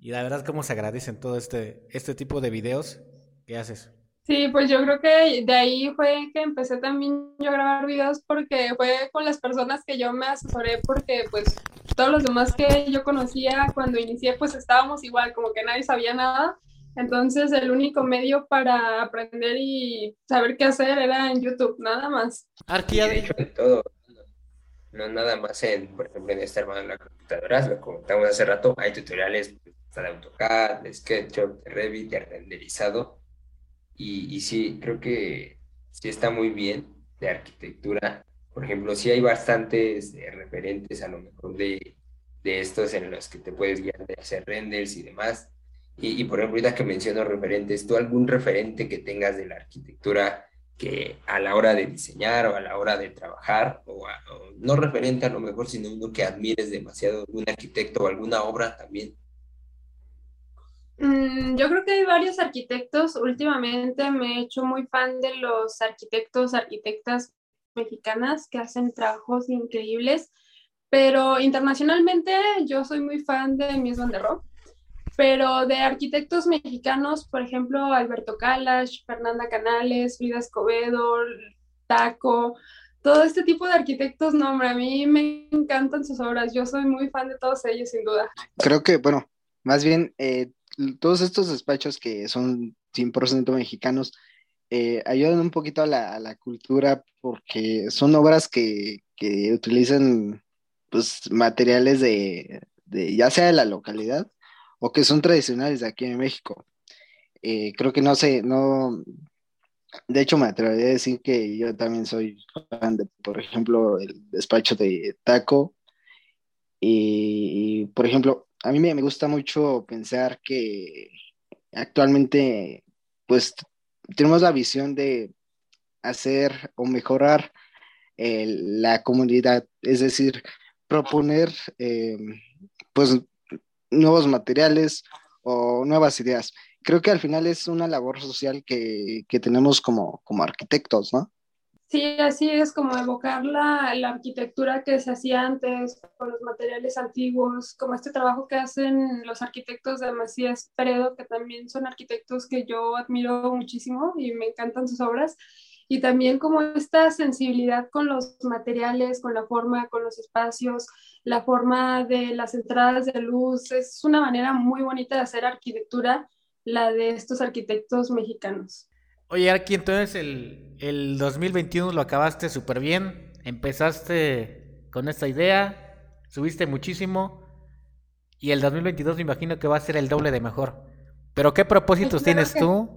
Y la verdad, cómo se agradecen todo este, este tipo de videos que haces. Sí, pues yo creo que de ahí fue que empecé también yo a grabar videos porque fue con las personas que yo me asesoré porque pues todos los demás que yo conocía cuando inicié pues estábamos igual, como que nadie sabía nada. Entonces el único medio para aprender y saber qué hacer era en YouTube, nada más. Arquía de hecho de todo, no nada más en, por ejemplo, en este hermano en la computadora, lo comentamos hace rato, hay tutoriales de AutoCAD, de SketchUp, de Revit, de renderizado y, sí, creo que sí está muy bien de arquitectura. Por ejemplo, sí hay bastantes eh, referentes a lo mejor de, de, estos en los que te puedes guiar de hacer renders y demás. Y, por ejemplo, ahorita que menciono referentes, ¿tú algún referente que tengas de la arquitectura que a la hora de diseñar o a la hora de trabajar, o, no referente a lo mejor, sino uno que admires demasiado, algún arquitecto o alguna obra también? Mm, yo creo que hay varios arquitectos. Últimamente me he hecho muy fan de los arquitectos, arquitectas mexicanas que hacen trabajos increíbles, pero internacionalmente yo soy muy fan de Mies van der Rohe, pero de arquitectos mexicanos, por ejemplo, Alberto Kalash, Fernanda Canales, Frida Escobedo, Taco, todo este tipo de arquitectos, no, hombre, a mí me encantan sus obras, yo soy muy fan de todos ellos, sin duda. Creo que, bueno, más bien eh, todos estos despachos que son 100% mexicanos eh, ayudan un poquito a la, cultura porque son obras que, utilizan pues, materiales de, ya sea de la localidad o que son tradicionales de aquí en México. Eh, creo que no sé, no, de hecho me atrevería a decir que yo también soy fan de, por ejemplo, el despacho de Taco y por ejemplo, a mí me, gusta mucho pensar que actualmente pues tenemos la visión de hacer o mejorar eh, la comunidad, es decir, proponer eh, pues nuevos materiales o nuevas ideas. Creo que al final es una labor social que, que tenemos como, como arquitectos, ¿no? Sí, así es como evocar la, la, arquitectura que se hacía antes con los materiales antiguos, como este trabajo que hacen los arquitectos de Macías Peredo, que también son arquitectos que yo admiro muchísimo y me encantan sus obras, y también como esta sensibilidad con los materiales, con la forma, con los espacios, la forma de las entradas de luz, es una manera muy bonita de hacer arquitectura, la de estos arquitectos mexicanos. Oye, aquí entonces el, el 2021 lo acabaste súper bien, empezaste con esta idea, subiste muchísimo y el 2022 me imagino que va a ser el doble de mejor. Pero ¿qué propósitos tienes tú?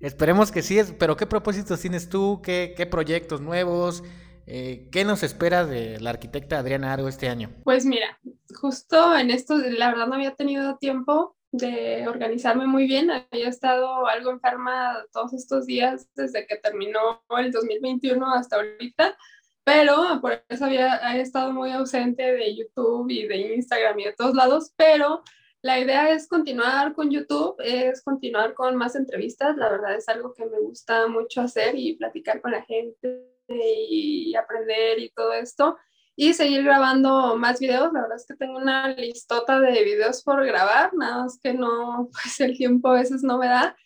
Esperemos que sí, pero ¿qué propósitos tienes tú? ¿Qué, qué proyectos nuevos? Eh, ¿Qué nos espera de la arquitecta Adriana Argo este año? Pues mira, justo en esto, la verdad no había tenido tiempo de organizarme muy bien. Había estado algo enferma todos estos días desde que terminó el 2021 hasta ahorita, pero por eso había estado muy ausente de YouTube y de Instagram y de todos lados, pero la idea es continuar con YouTube, es continuar con más entrevistas. La verdad es algo que me gusta mucho hacer y platicar con la gente y aprender y todo esto y seguir grabando más videos. La verdad es que tengo una listota de videos por grabar, nada más que no, pues el tiempo a veces no me da.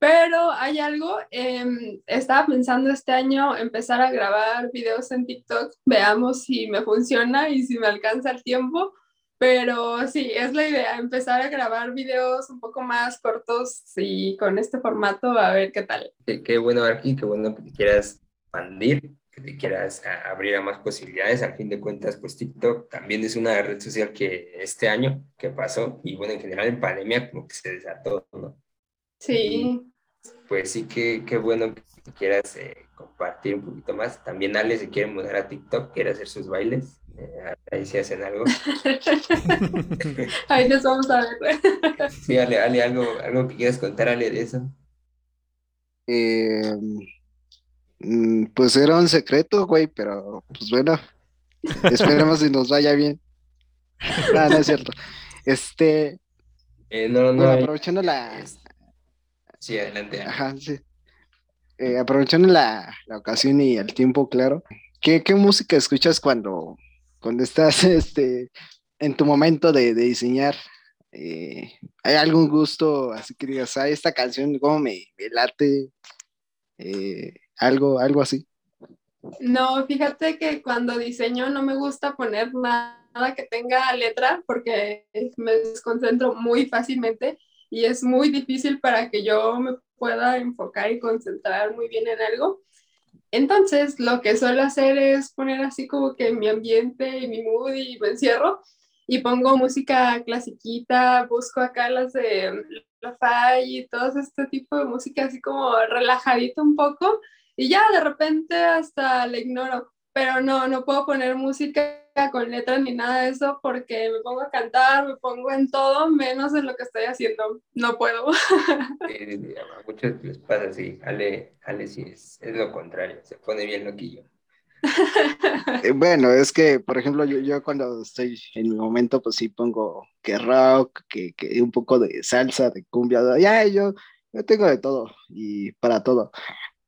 Pero hay algo, eh, estaba pensando este año empezar a grabar videos en TikTok, veamos si me funciona y si me alcanza el tiempo. Pero sí, es la idea, empezar a grabar videos un poco más cortos y con este formato a ver qué tal. Qué, qué bueno, Arqui, qué bueno que quieras expandir que te quieras abrir a más posibilidades. Al fin de cuentas, pues TikTok también es una red social que este año que pasó, y bueno, en general en pandemia como que se desató, ¿no? Sí. pues sí, qué, qué bueno que quieras eh, compartir un poquito más. También Ale se quiere mudar a TikTok, quiere hacer sus bailes. Eh, ahí sí hacen algo. ahí nos vamos a ver. sí, Ale, Ale, algo, algo que quieras contar, Ale, de eso. Eh, pues era un secreto, güey, pero pues bueno, esperemos si nos vaya bien. no, no es cierto. Este. Eh, no, no, aprovechando la. Sí, adelante. Ajá, sí. Eh, aprovechando la, la, ocasión y el tiempo, claro. ¿Qué, qué música escuchas cuando, cuando estás este, en tu momento de, de diseñar? Eh, ¿Hay algún gusto así que digas, ah, esta canción como me, me late? Eh, algo, algo así. No, fíjate que cuando diseño no me gusta poner nada que tenga letra porque me desconcentro muy fácilmente y es muy difícil para que yo me pueda enfocar y concentrar muy bien en algo. Entonces, lo que suelo hacer es poner así como que mi ambiente y mi mood y me encierro y pongo música clasiquita, busco acá las de lo-fi y todo este tipo de música así como relajadito un poco y ya de repente hasta le ignoro, pero no, no puedo poner música con letras ni nada de eso porque me pongo a cantar, me pongo en todo menos en lo que estoy haciendo, no puedo. a muchos les pasa así, Ale, Ale sí es, es lo contrario, se pone bien loquillo. Eh, bueno, es que, por ejemplo, yo, yo, cuando estoy en mi momento, pues sí pongo que rock, que, que un poco de salsa, de cumbia, ya yo, yo tengo de todo y para todo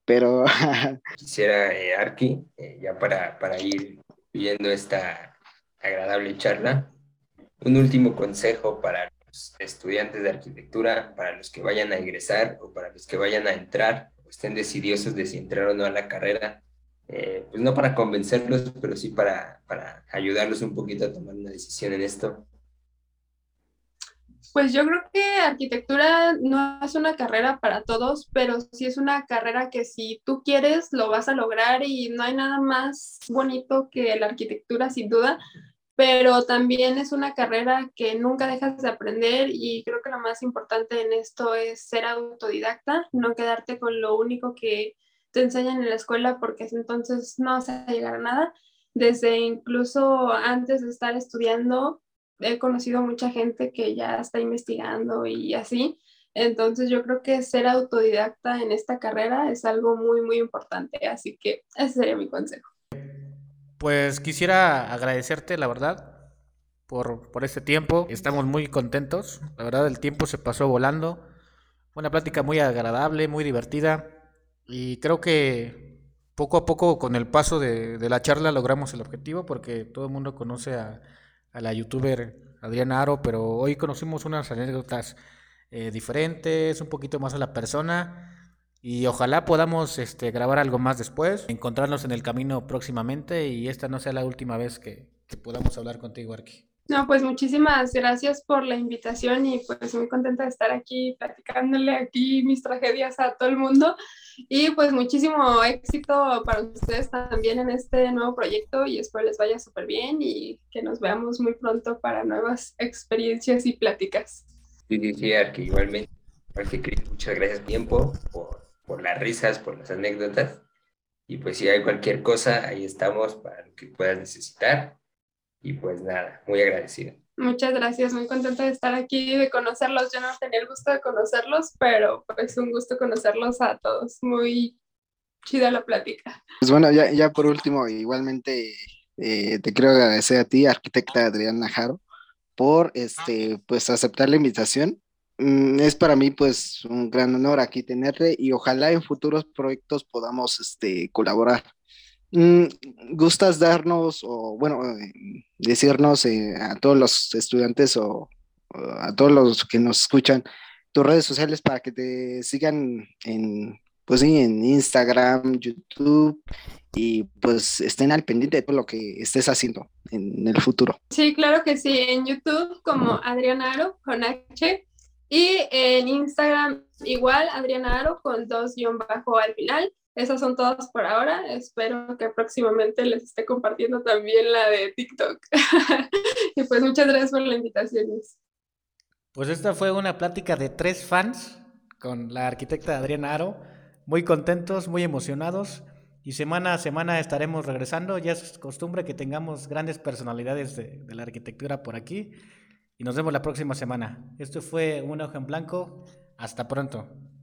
pero... Quisiera, eh, Arki, eh, ya para, para ir viendo esta agradable charla, un último consejo para los estudiantes de arquitectura, para los que vayan a egresar o para los que vayan a entrar o estén decidiosos de si entrar o no a la carrera, eh, pues no para convencerlos, pero sí para, para ayudarlos un poquito a tomar una decisión en esto. Pues yo creo que arquitectura no es una carrera para todos, pero sí es una carrera que si tú quieres lo vas a lograr y no hay nada más bonito que la arquitectura sin duda, pero también es una carrera que nunca dejas de aprender y creo que lo más importante en esto es ser autodidacta, no quedarte con lo único que te enseñan en la escuela porque entonces no vas a llegar a nada. Desde incluso antes de estar estudiando, he conocido mucha gente que ya está investigando y así. Entonces yo creo que ser autodidacta en esta carrera es algo muy, muy importante. Así que ese sería mi consejo. Pues quisiera agradecerte, la verdad, por, por este tiempo. Estamos muy contentos. La verdad, el tiempo se pasó volando. Fue una plática muy agradable, muy divertida. Y creo que poco a poco, con el paso de, de la charla, logramos el objetivo, porque todo el mundo conoce a, a la youtuber Adriana Aro, pero hoy conocimos unas anécdotas eh, diferentes, un poquito más a la persona. Y ojalá podamos este, grabar algo más después, encontrarnos en el camino próximamente y esta no sea la última vez que, que podamos hablar contigo, Arki. No, pues muchísimas gracias por la invitación y pues muy contenta de estar aquí platicándole aquí mis tragedias a todo el mundo y pues muchísimo éxito para ustedes también en este nuevo proyecto y espero les vaya súper bien y que nos veamos muy pronto para nuevas experiencias y pláticas. Sí, sí, sí, Arki, igualmente. muchas gracias tiempo por, por las risas, por las anécdotas y pues si hay cualquier cosa, ahí estamos para lo que puedas necesitar y pues nada, muy agradecido. Muchas gracias, muy contenta de estar aquí, de conocerlos. Yo no tenía el gusto de conocerlos, pero pues un gusto conocerlos a todos. Muy chida la plática. Pues bueno, ya, ya por último, igualmente eh, te quiero agradecer a ti, arquitecta Adriana Jaro, por este, pues aceptar la invitación. Mm, es para mí pues un gran honor aquí tenerte y ojalá en futuros proyectos podamos este, colaborar. Mm, ¿Gustas darnos o, bueno, eh, decirnos eh, a todos los estudiantes o, a todos los que nos escuchan tus redes sociales para que te sigan en, pues sí, en Instagram, YouTube y pues estén al pendiente de todo lo que estés haciendo en el futuro? Sí, claro que sí, en YouTube como Adriana Aro con H y en Instagram igual Adriana Aro con dos guion bajo al final. Esas son todas por ahora. Espero que próximamente les esté compartiendo también la de TikTok. y pues muchas gracias por la invitación. Pues esta fue una plática de tres fans con la arquitecta Adriana Aro. Muy contentos, muy emocionados. Y semana a semana estaremos regresando. Ya es costumbre que tengamos grandes personalidades de, de la arquitectura por aquí. Y nos vemos la próxima semana. Esto fue Un Ojo en Blanco. Hasta pronto.